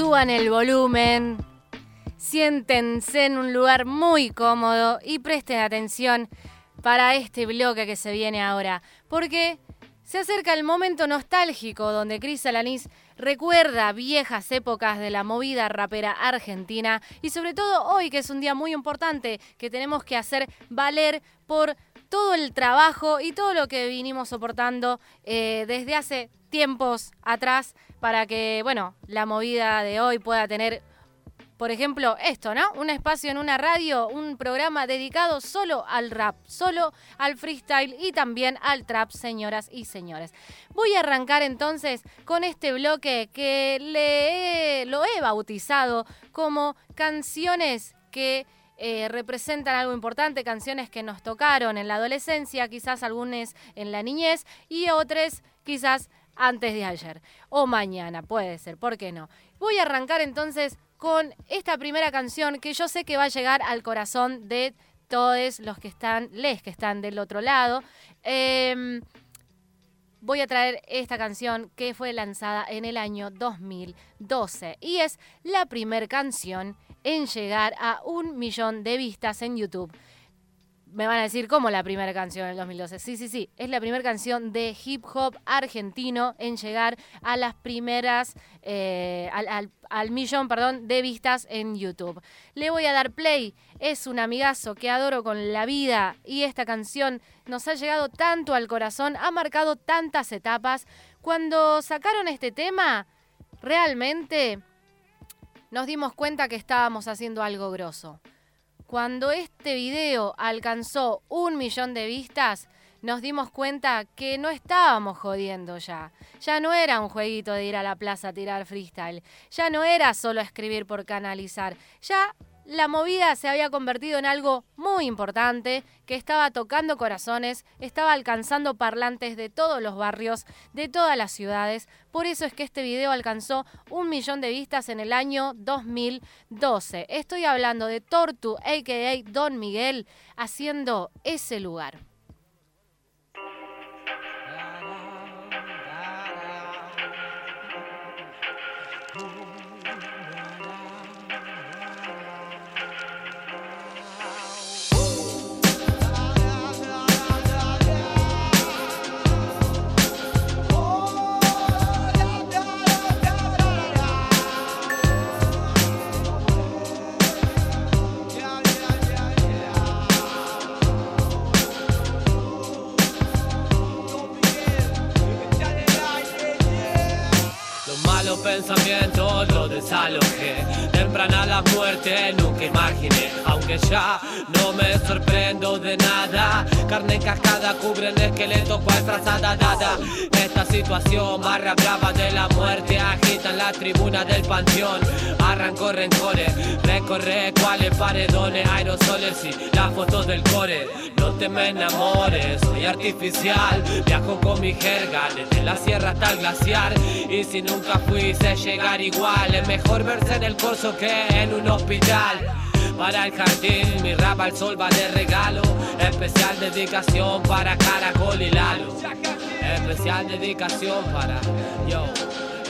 suban el volumen, siéntense en un lugar muy cómodo y presten atención para este bloque que se viene ahora, porque se acerca el momento nostálgico donde Cris Alanís recuerda viejas épocas de la movida rapera argentina y sobre todo hoy que es un día muy importante que tenemos que hacer valer por todo el trabajo y todo lo que vinimos soportando eh, desde hace tiempos atrás para que, bueno, la movida de hoy pueda tener por ejemplo, esto, ¿no? Un espacio en una radio, un programa dedicado solo al rap, solo al freestyle y también al trap, señoras y señores. Voy a arrancar entonces con este bloque que le lo he bautizado como canciones que eh, representan algo importante, canciones que nos tocaron en la adolescencia, quizás algunas en la niñez y otras quizás antes de ayer o mañana, puede ser, ¿por qué no? Voy a arrancar entonces con esta primera canción que yo sé que va a llegar al corazón de todos los que están, les que están del otro lado. Em, voy a traer esta canción que fue lanzada en el año 2012 y es la primera canción en llegar a un millón de vistas en YouTube me van a decir, ¿cómo la primera canción del 2012? Sí, sí, sí, es la primera canción de hip hop argentino en llegar a las primeras, eh, al, millón, perdón, de vistas en YouTube. Le voy a dar play, es un amigazo que adoro con la vida y esta canción nos ha llegado tanto al corazón, ha marcado tantas etapas. Cuando sacaron este tema, realmente nos dimos cuenta que estábamos haciendo algo grosso. Cuando este video alcanzó un millón de vistas, nos dimos cuenta que no estábamos jodiendo ya. Ya no era un jueguito de ir a la plaza a tirar freestyle. Ya no era solo escribir por canalizar. Ya la movida se había convertido en algo muy importante, que estaba tocando corazones, estaba alcanzando parlantes de todos los barrios, de todas las ciudades. Por eso es que este video alcanzó un millón de vistas en el año 2012. Estoy hablando de Tortu, a.k.a. Don Miguel, haciendo ese lugar. Pensamientos lo desalojé. Temprana la muerte imaginé, aunque ya no me sorprendo de nada. Carne encajada cubre el esqueleto cual trazada dada. Esta situación barra brava de la muerte agita en la tribuna del panteón. Arrancó rencores, recorre cuales paredones, aerosoles y las fotos del core. No te me enamores, soy artificial. Viajo con mi jerga desde la sierra hasta el glaciar. Y si nunca fui llegar igual. Es mejor verse en el corso que en un hospital. Para el jardín, mi rap al sol va de regalo. Especial dedicación para Caracol y Lalo. Especial dedicación para yo,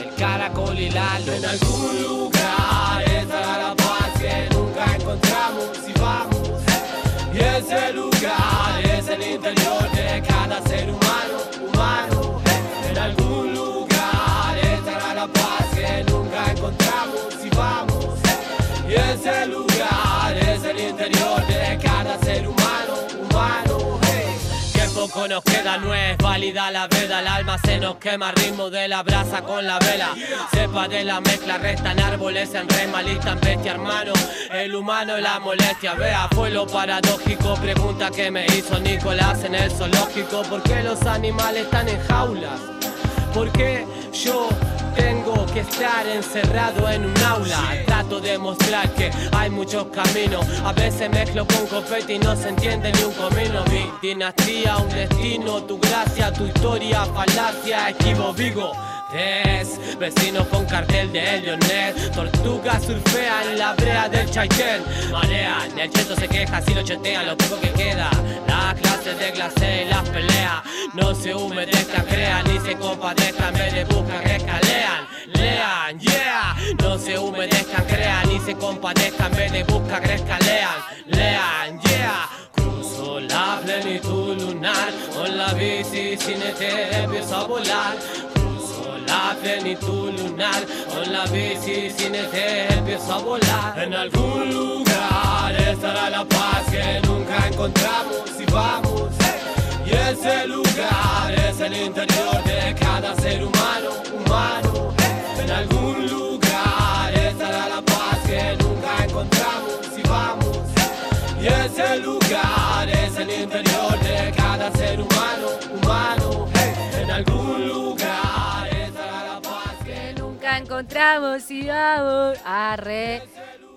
el Caracol y Lalo. En algún lugar estará la paz que nunca encontramos si vamos. Y ese lugar nos queda, no es válida la veda. El alma se nos quema, ritmo de la brasa con la vela. Sepa de la mezcla, restan árboles en rema, listan bestia, hermano. El humano y la molestia, vea, fue lo paradójico. Pregunta que me hizo Nicolás en el zoológico: ¿por qué los animales están en jaulas? ¿Por qué yo tengo que estar encerrado en un aula. Trato de mostrar que hay muchos caminos. A veces mezclo con confeti y no se entiende ni un comino. Mi dinastía, un destino, tu gracia, tu historia, falacia, esquivo, vigo. Tres vecinos con cartel de Elionet Tortugas surfean en la brea del Chaitén Marean, el cheto se queja si lo chetean Lo poco que queda, la clase de clase y las peleas No se humedezcan, crean ni se compadezcan Me de buscan escalean lean, yeah. No se humedezcan, crean y se compadezcan, ven y busca, crezcan, lean, lean, yeah. Cruzo la plenitud lunar con la bici sin este empiezo a volar. La plenitud lunar con la bici sin este empiezo a volar. En algún lugar estará la paz que nunca encontramos y vamos. Y ese lugar es el interior encontramos y vamos. Arre.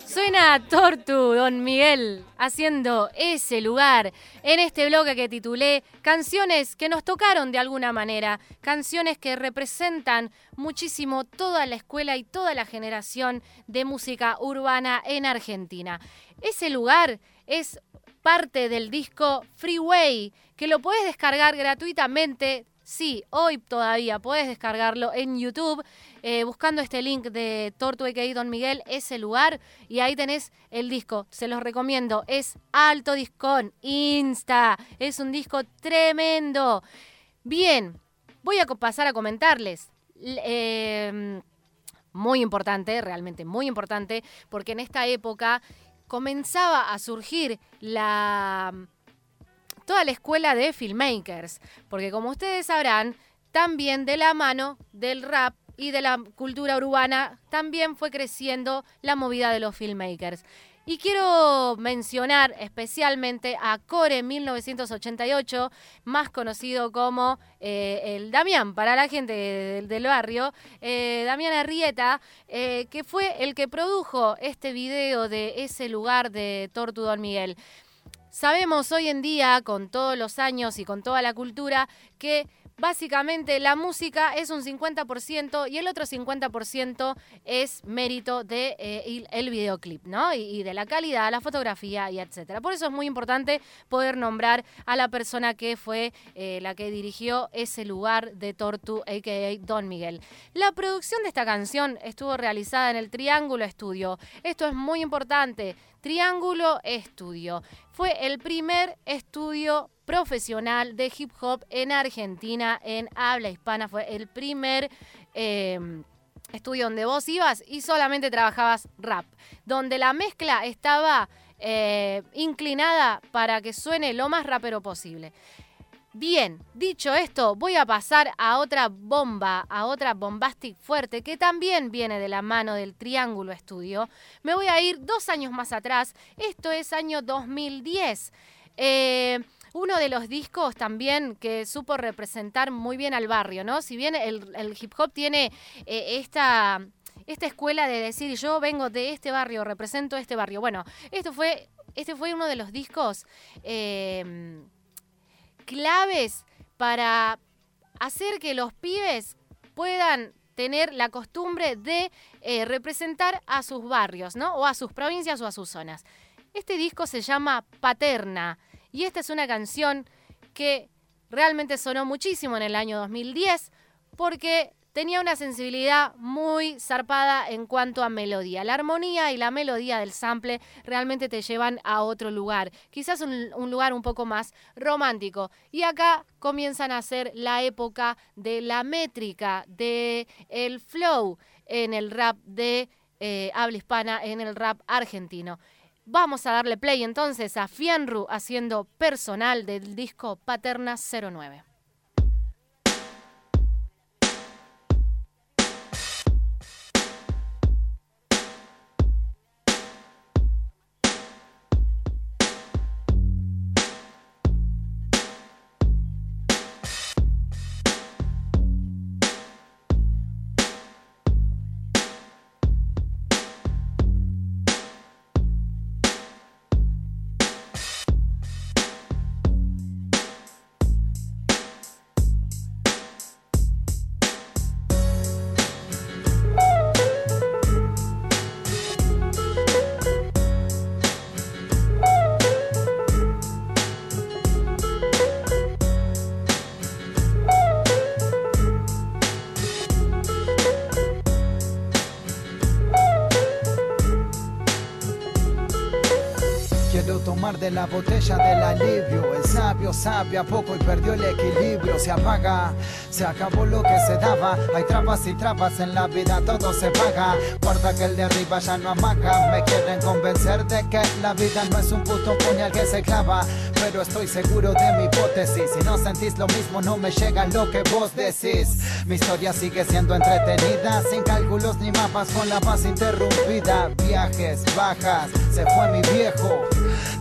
Suena Tortu, Don Miguel, haciendo ese lugar en este bloque que titulé Canciones que nos tocaron de alguna manera, canciones que representan muchísimo toda la escuela y toda la generación de música urbana en Argentina. Ese lugar es parte del disco Freeway, que lo puedes descargar gratuitamente Sí, hoy todavía puedes descargarlo en YouTube eh, buscando este link de Tortu y Don Miguel, ese lugar, y ahí tenés el disco. Se los recomiendo. Es Alto Discón, Insta. Es un disco tremendo. Bien, voy a pasar a comentarles. Em, muy importante, realmente muy importante, porque en esta época comenzaba a surgir la toda la escuela de filmmakers, porque como ustedes sabrán, también de la mano del rap y de la cultura urbana, también fue creciendo la movida de los filmmakers. Y quiero mencionar especialmente a Core 1988, más conocido como eh, el Damián, para la gente del, barrio, eh, Damián Arrieta, eh, que fue el que produjo este video de ese lugar de Tortu Don Miguel. Sabemos hoy en día, con todos los años y con toda la cultura, que básicamente la música es un 50% y el otro 50% es mérito del de, eh, videoclip, ¿no? Y, de la calidad, la fotografía y etcétera. Por eso es muy importante poder nombrar a la persona que fue eh, la que dirigió ese lugar de Tortu, a.k.a. Don Miguel. La producción de esta canción estuvo realizada en el Triángulo Estudio. Esto es muy importante. Triángulo Estudio. Fue el primer estudio profesional de hip hop en Argentina, en habla hispana. Fue el primer em, estudio donde vos ibas y solamente trabajabas rap, donde la mezcla estaba eh, inclinada para que suene lo más rapero posible. Bien, dicho esto, voy a pasar a otra bomba, a otra bombastic fuerte que también viene de la mano del Triángulo Estudio. Me voy a ir dos años más atrás, esto es año 2010. Eh, uno de los discos también que supo representar muy bien al barrio, ¿no? Si bien el, hip hop tiene eh, esta esta escuela de decir yo vengo de este barrio, represento este barrio. Bueno, esto fue, este fue uno de los discos eh, claves para hacer que los pibes puedan tener la costumbre de eh, representar a sus barrios, ¿no? O a sus provincias o a sus zonas. Este disco se llama Paterna y esta es una canción que realmente sonó muchísimo en el año 2010 porque tenía una sensibilidad muy zarpada en cuanto a melodía. La armonía y la melodía del sample realmente te llevan a otro lugar, quizás un, lugar un poco más romántico. Y acá comienzan a ser la época de la métrica, de el flow en el rap de eh, habla hispana, en el rap argentino. Vamos a darle play entonces a Fienru haciendo personal del disco Paterna 09. De la botella del alivio. El sabio sabe a poco y perdió el equilibrio. Se apaga, se acabó lo que se daba. Hay trabas y trabas en la vida, todo se paga. Guarda que el de arriba ya no amaga. Me quieren convencer de que la vida no es un puto puñal que se clava. Pero estoy seguro de mi hipótesis. Si no sentís lo mismo, no me llega lo que vos decís. Mi historia sigue siendo entretenida, sin cálculos ni mapas, con la paz interrumpida. Viajes, bajas, se fue mi viejo.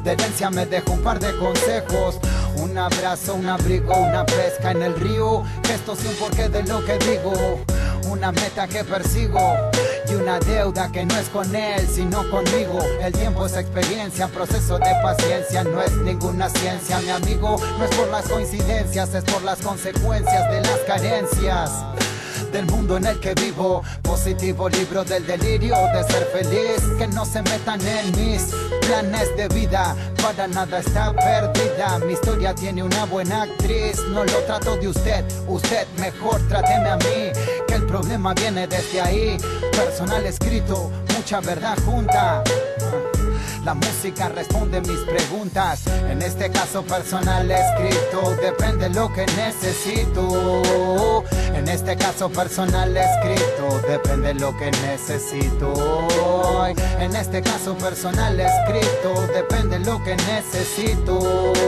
De herencia me dejó un par de consejos. Un abrazo, un abrigo, una pesca en el río. Esto sí un porqué de lo que digo. Una meta que persigo y una deuda que no es con él, sino conmigo. El tiempo es experiencia, proceso de paciencia, no es ninguna ciencia, mi amigo. No es por las coincidencias, es por las consecuencias de las carencias del mundo en el que vivo. Positivo libro del delirio de ser feliz. Que no se metan en mis planes de vida. Para nada está perdida. Mi historia tiene una buena actriz. No lo trato de usted, usted mejor tráteme a mí. Que el problema viene desde ahí. Personal escrito, mucha verdad junta. La música responde mis preguntas. En este caso personal escrito, depende lo que necesito. En este caso personal escrito, depende lo que necesito. En este caso personal escrito, depende lo que necesito.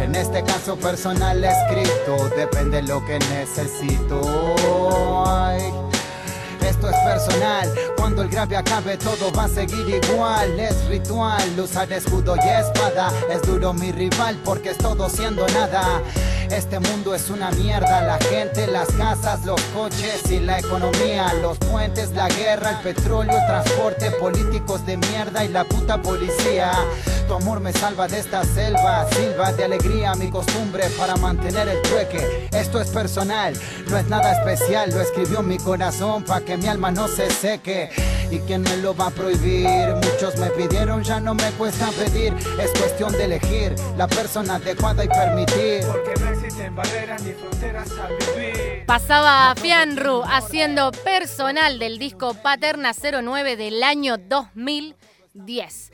En este caso personal escrito, depende lo que necesito. Esto es personal, cuando el grave acabe todo va a seguir igual. Es ritual, usar escudo y espada. Es duro mi rival porque es todo siendo nada. Este mundo es una mierda, la gente, las casas, los coches y la economía, los puentes, la guerra, el petróleo, el transporte, políticos de mierda y la puta policía. Tu amor me salva de esta selva, silva de alegría mi costumbre para mantener el trueque. Esto es personal, no es nada especial, lo escribió mi corazón para que mi alma no se seque. ¿Y quién me lo va a prohibir? Muchos me pidieron, ya no me cuesta pedir. Es cuestión de elegir la persona adecuada y permitir. Existen barreras ni fronteras. Pasaba Fianru haciendo personal del disco Paterna 09 del año 2010.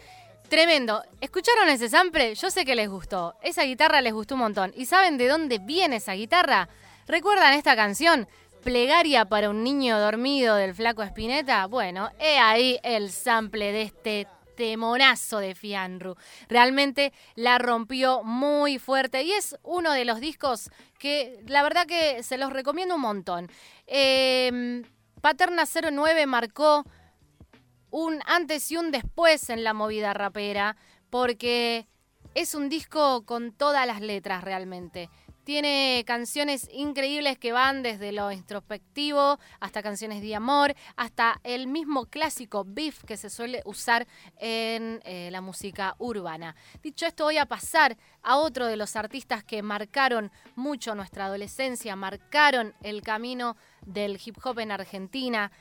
Tremendo. ¿Escucharon ese sample? Yo sé que les gustó. Esa guitarra les gustó un montón. ¿Y saben de dónde viene esa guitarra? ¿Recuerdan esta canción? Plegaria para un niño dormido del flaco Espineta. Bueno, he ahí el sample de este temonazo de Fianru. Realmente la rompió muy fuerte y es uno de los discos que la verdad que se los recomiendo un montón. Em, Paterna 09 marcó un antes y un después en la movida rapera, porque es un disco con todas las letras realmente. Tiene canciones increíbles que van desde lo introspectivo hasta canciones de amor, hasta el mismo clásico beef que se suele usar en eh, la música urbana. Dicho esto, voy a pasar a otro de los artistas que marcaron mucho nuestra adolescencia, marcaron el camino del hip hop en Argentina.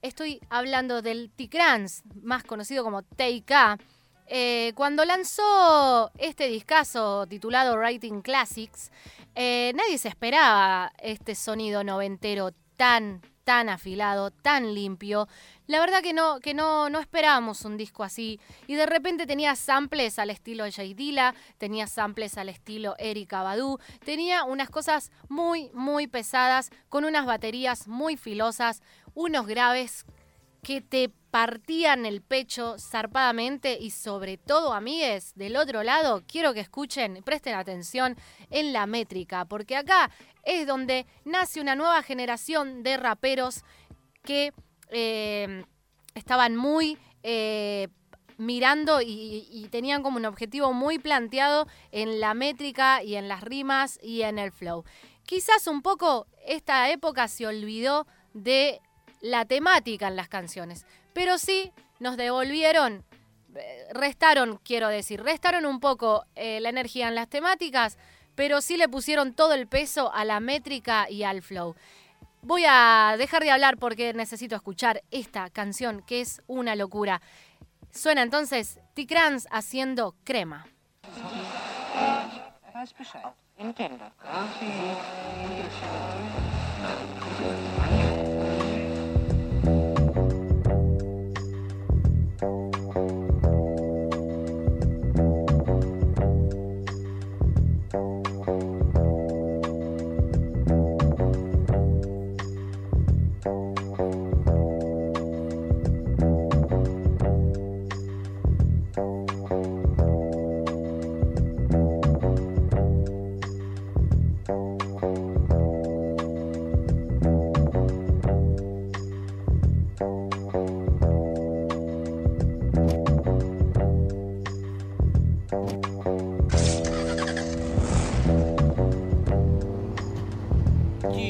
Estoy hablando del T-Crans, más conocido como TK. Eh, cuando lanzó este discazo titulado Writing Classics, eh, nadie se esperaba este sonido noventero tan, tan afilado, tan limpio. La verdad que no, que no, no esperábamos un disco así. Y de repente tenía samples al estilo Jay Dilla, tenía samples al estilo Erika Badu, tenía unas cosas muy, muy pesadas, con unas baterías muy filosas, unos graves que te partían el pecho zarpadamente y sobre todo, amigues, del otro lado, quiero que escuchen, presten atención en la métrica, porque acá es donde nace una nueva generación de raperos que eh, estaban muy... Eh, mirando y, y, tenían como un objetivo muy planteado en la métrica y en las rimas y en el flow. Quizás un poco esta época se olvidó de la temática en las canciones, pero sí nos devolvieron, eh, restaron, quiero decir, restaron un poco eh, la energía en las temáticas, pero sí le pusieron todo el peso a la métrica y al flow. Voy a dejar de hablar porque necesito escuchar esta canción que es una locura. Suena entonces T-Crans haciendo crema.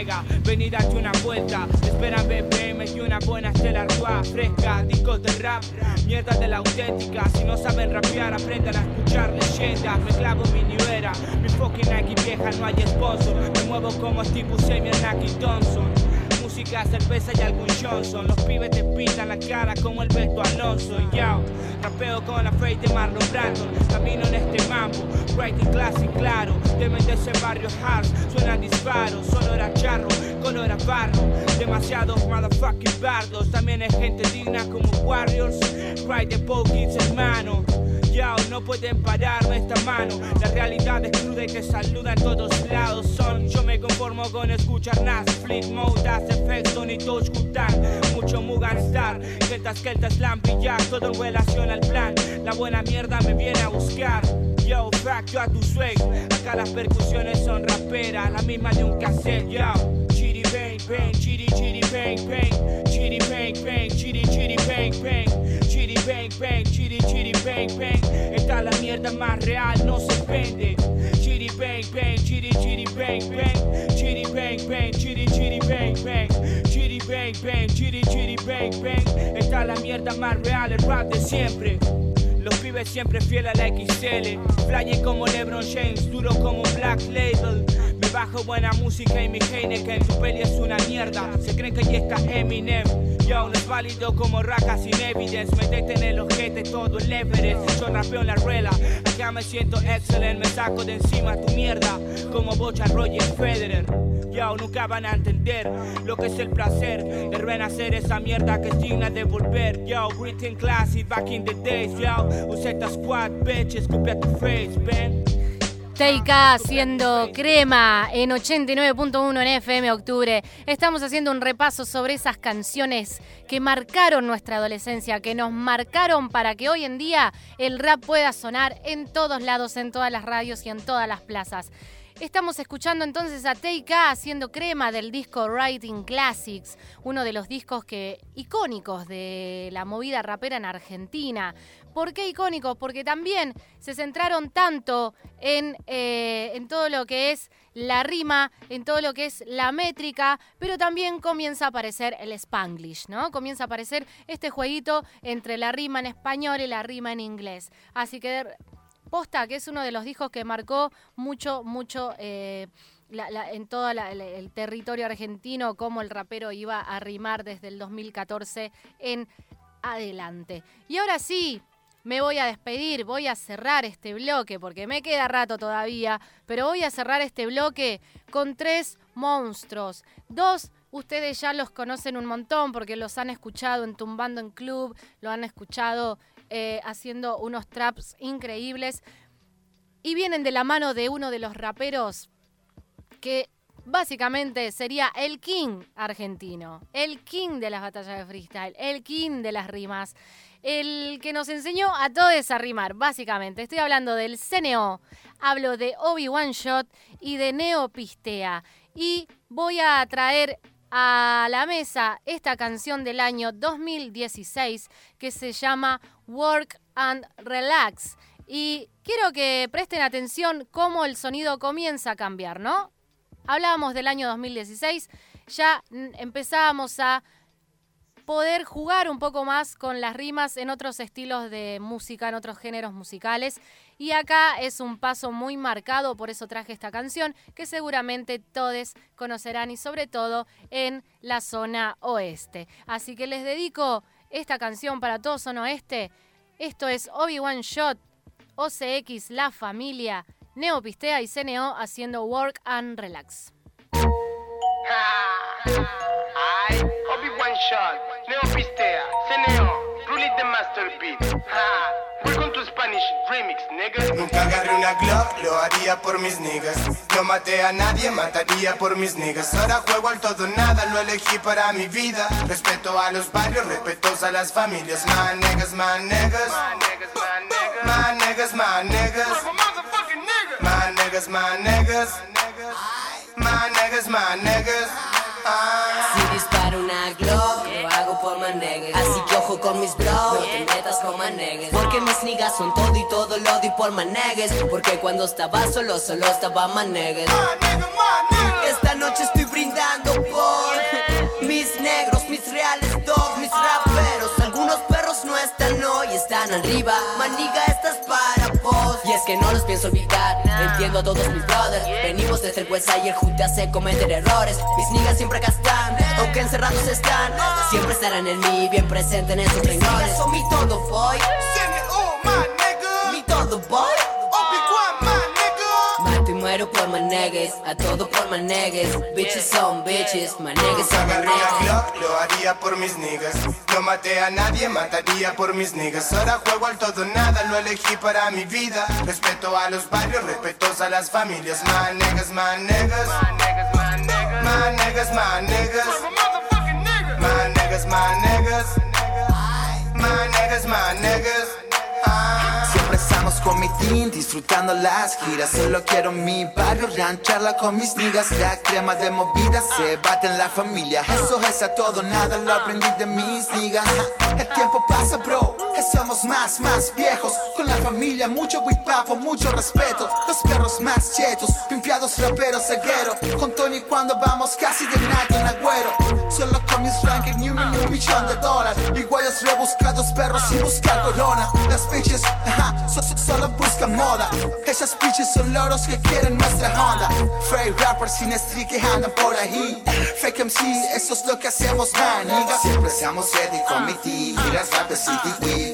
nega, ven y date una vuelta. esperan BPM y una buena estela rua fresca. Discos de rap, mierda de la auténtica. Si no saben rapear, aprendan a escuchar leyendas. Me clavo mi new era, mi fucking Nike vieja, no hay sponsor. Me muevo como Steve Buscemi Nike Thompson música, cerveza y algún Johnson. Los pibes te pintan la cara como el Beto Alonso. Yo, rapeo con la fe de Marlon Brandon. Camino en este mambo, writing classic claro. Deben de ser barrios hard, suena disparo. Solo era charro, color a barro. Demasiados motherfucking bardos. También hay gente digna como Warriors. Cry the Pokins, hermano no pueden pararme esta mano. La realidad es cruda y te saluda en todos lados. Son, yo me conformo con escuchar Nas, Fleet Mode, Das Efecto, ni Touch Mucho Mugan Star, Keltas, Keltas, ya todo en relación al plan. La buena mierda me viene a buscar. Yo, fuck yo a tu swag. Acá las percusiones son raperas, la misma de un cassette, yo. Bang chiri chiri bang bang, chiri bang bang, chiri chiri bang bang bang bang, chiri chiri bang bang. Esta la mierda más real, no se vende. Chiri bang bang, chiri chiri bang bang. Chiri bang bang, chiri chiri bang bang. Chiri bang bang, chiri chiri bang bang. Esta la mierda más real, el rap de siempre. Los pibes siempre fieles a la XL. Flying como LeBron James, duro como un Black Label. Bajo buena música y mi Heineken. Tu peli es una mierda. Se creen que ya está Eminem. Yo no es válido como raca sin evidence. Metete en el ojete todo el Everest. Yo rapeo en la ruela. Acá me siento excelente. Me saco de encima tu mierda. Como bocha Roger Federer. Yo nunca van a entender lo que es el placer de renacer esa mierda que es digna de volver. Yo, written classy back in the days. Yo, Useta Squad, bitch, escupe a tu face, ven. Teika haciendo crema en 89.1 en FM Octubre. Estamos haciendo un repaso sobre esas canciones que marcaron nuestra adolescencia, que nos marcaron para que hoy en día el rap pueda sonar en todos lados, en todas las radios y en todas las plazas. Estamos escuchando entonces a Teika haciendo crema del disco Writing Classics, uno de los discos que icónicos de la movida rapera en Argentina. ¿Por qué icónicos? Porque también se centraron tanto en, eh, en todo lo que es la rima, en todo lo que es la métrica, pero también comienza a aparecer el spanglish, ¿no? Comienza a aparecer este jueguito entre la rima en español y la rima en inglés. Así que Posta, que es uno de los discos que marcó mucho, mucho eh, en todo el, territorio argentino, cómo el rapero iba a rimar desde el 2014 en adelante. Y ahora sí, me voy a despedir, voy a cerrar este bloque, porque me queda rato todavía, pero voy a cerrar este bloque con tres monstruos. Dos Ustedes ya los conocen un montón porque los han escuchado en Tumbando en Club, lo han escuchado eh, haciendo unos traps increíbles. Y vienen de la mano de uno de los raperos que básicamente sería el king argentino, el king de las batallas de freestyle, el king de las rimas, el que nos enseñó a todos a rimar, básicamente. Estoy hablando del CNO, hablo de Obi-Wan Shot y de Neopistea. Y voy a traer a la mesa esta canción del año 2016 que se llama Work and Relax. Y quiero que presten atención cómo el sonido comienza a cambiar, ¿no? Hablábamos del año 2016, ya empezábamos a poder jugar un poco más con las rimas en otros estilos de música, en otros géneros musicales. Y acá es un paso muy marcado, por eso traje esta canción, que seguramente todos conocerán y sobre todo en la zona oeste. Así que les dedico esta canción para todo zona oeste. Esto es Obi-Wan Shot, OCX, La Familia, Neopistea y CNO haciendo Work and Relax. Obi-Wan Shot, Neopistea, CNO, Rully the Master Beat. Ha. Welcome to Spanish Remix, nigga. Nunca agarré una Glock, lo haría por mis niggas. No maté a nadie, mataría por mis niggas. Ahora juego al todo nada, lo elegí para mi vida. Respeto a los barrios, respetos a las familias. My niggas, my niggas. My niggas, my niggas. My niggas, my niggas. My niggas, my niggas. My niggas, my niggas. Si disparo una Glock, lo hago por que ojo con mis bros, no te metas con manegues Porque mis niggas son todo y todo lo di por manegues. Porque cuando estaba solo, solo estaba manegues. Esta noche estoy brindando por mis negros, mis reales dogs, mis raperos. Algunos perros no están hoy, están arriba. Maniga, es que no los pienso olvidar. Entiendo a todos mis brothers. Venimos desde el West y el te hace cometer errores. Mis niggas siempre acá están Aunque encerrados están. Siempre estarán en mí, bien presente en esos renglores Son mi todo boy. Send it all, my nigga. Mi todo boy manegues A todo por manegues Bitches son bitches Manegues Nunca son manegues Glock, lo haría por mis niggas. No maté a nadie, mataría por mis niggas. Ahora juego al todo nada, lo elegí para mi vida. Respeto a los barrios, respetos a las familias. My niggas, my niggas. My niggas, my niggas. My niggas, my niggas. My niggas, my niggas. My niggas, my niggas. Con mi team, disfrutando las giras. Solo quiero mi barrio, rancharla con mis niggas. La crema de movida se bate en la familia. Eso es a todo nada, lo aprendí de mis niggas. El tiempo pasa, bro, que somos más, más viejos. Con la familia, mucho papo, mucho respeto. Los perros más chetos, pimpiados raperos, ceguero. Con Tony cuando vamos casi de nada en agüero. Solo con mis rankings, ni un, un millón de dólares. Iguales rebuscados, perros sin buscar corona. Las bitches, ajá, so- so- solo buscan moda. Esas bitches son loros que quieren nuestra onda. Fake rappers sin street que andan por ahí. Fake MC, eso es lo que hacemos, man. Siempre seamos ready con mi team. Giras rap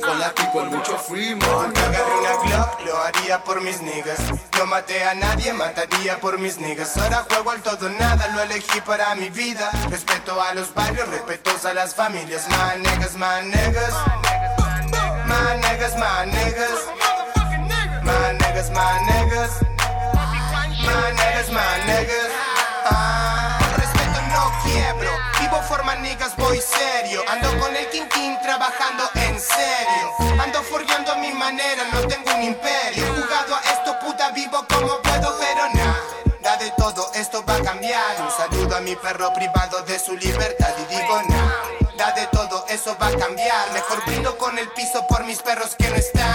Con la people, mucho free, man. Agarré una Glock, lo haría por mis niggas. No maté a nadie, mataría por mis niggas. Ahora juego al todo nada, lo elegí para mi vida. Respeto a los barrios, respetos a las familias. My niggas, my niggas. My niggas, my niggas. My niggas, my niggas. My niggas, my niggas. Niggas, voy serio. Ando con el Quintín trabajando en serio. Ando forjando a mi manera, no tengo un imperio. Jugado a esto, puta, vivo como puedo, pero nada de todo esto va a cambiar. Un saludo a mi perro privado de su libertad y digo nada de todo eso va a cambiar. Mejor brindo con el piso por mis perros que no están.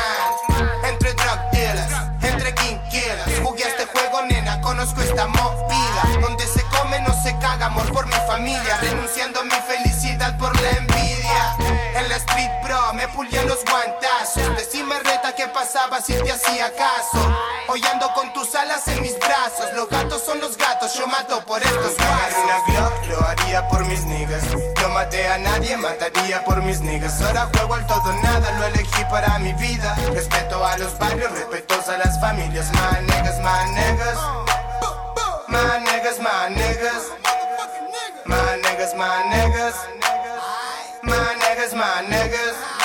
Entre drug dealers, entre king killers. Jugué a este juego, nena, conozco esta movida. Donde se come, no se caga, amor por familia. Renunciando a mi felicidad por la envidia. En la street, bro, me pulían los guantazos. Decime reta qué pasaba si te hacía caso. Hoy ando con tus alas en mis brazos. Los gatos son los gatos, yo mato por estos guasos. lo haría por mis niggas. No maté a nadie, mataría por mis niggas. Ahora juego al todo nada, lo elegí para mi vida. Respeto a los barrios, respetos a las familias. My niggas, my niggas, my niggas. My niggas, my niggas.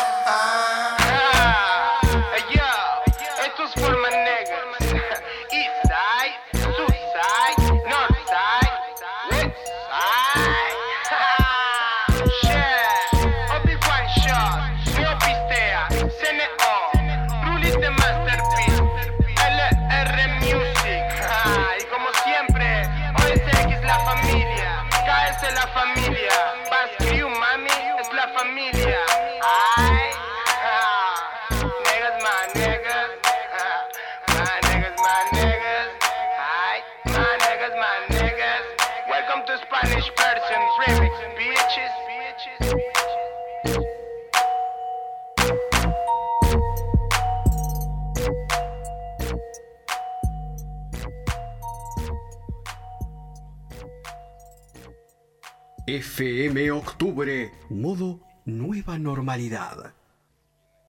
FM Octubre, modo nueva normalidad.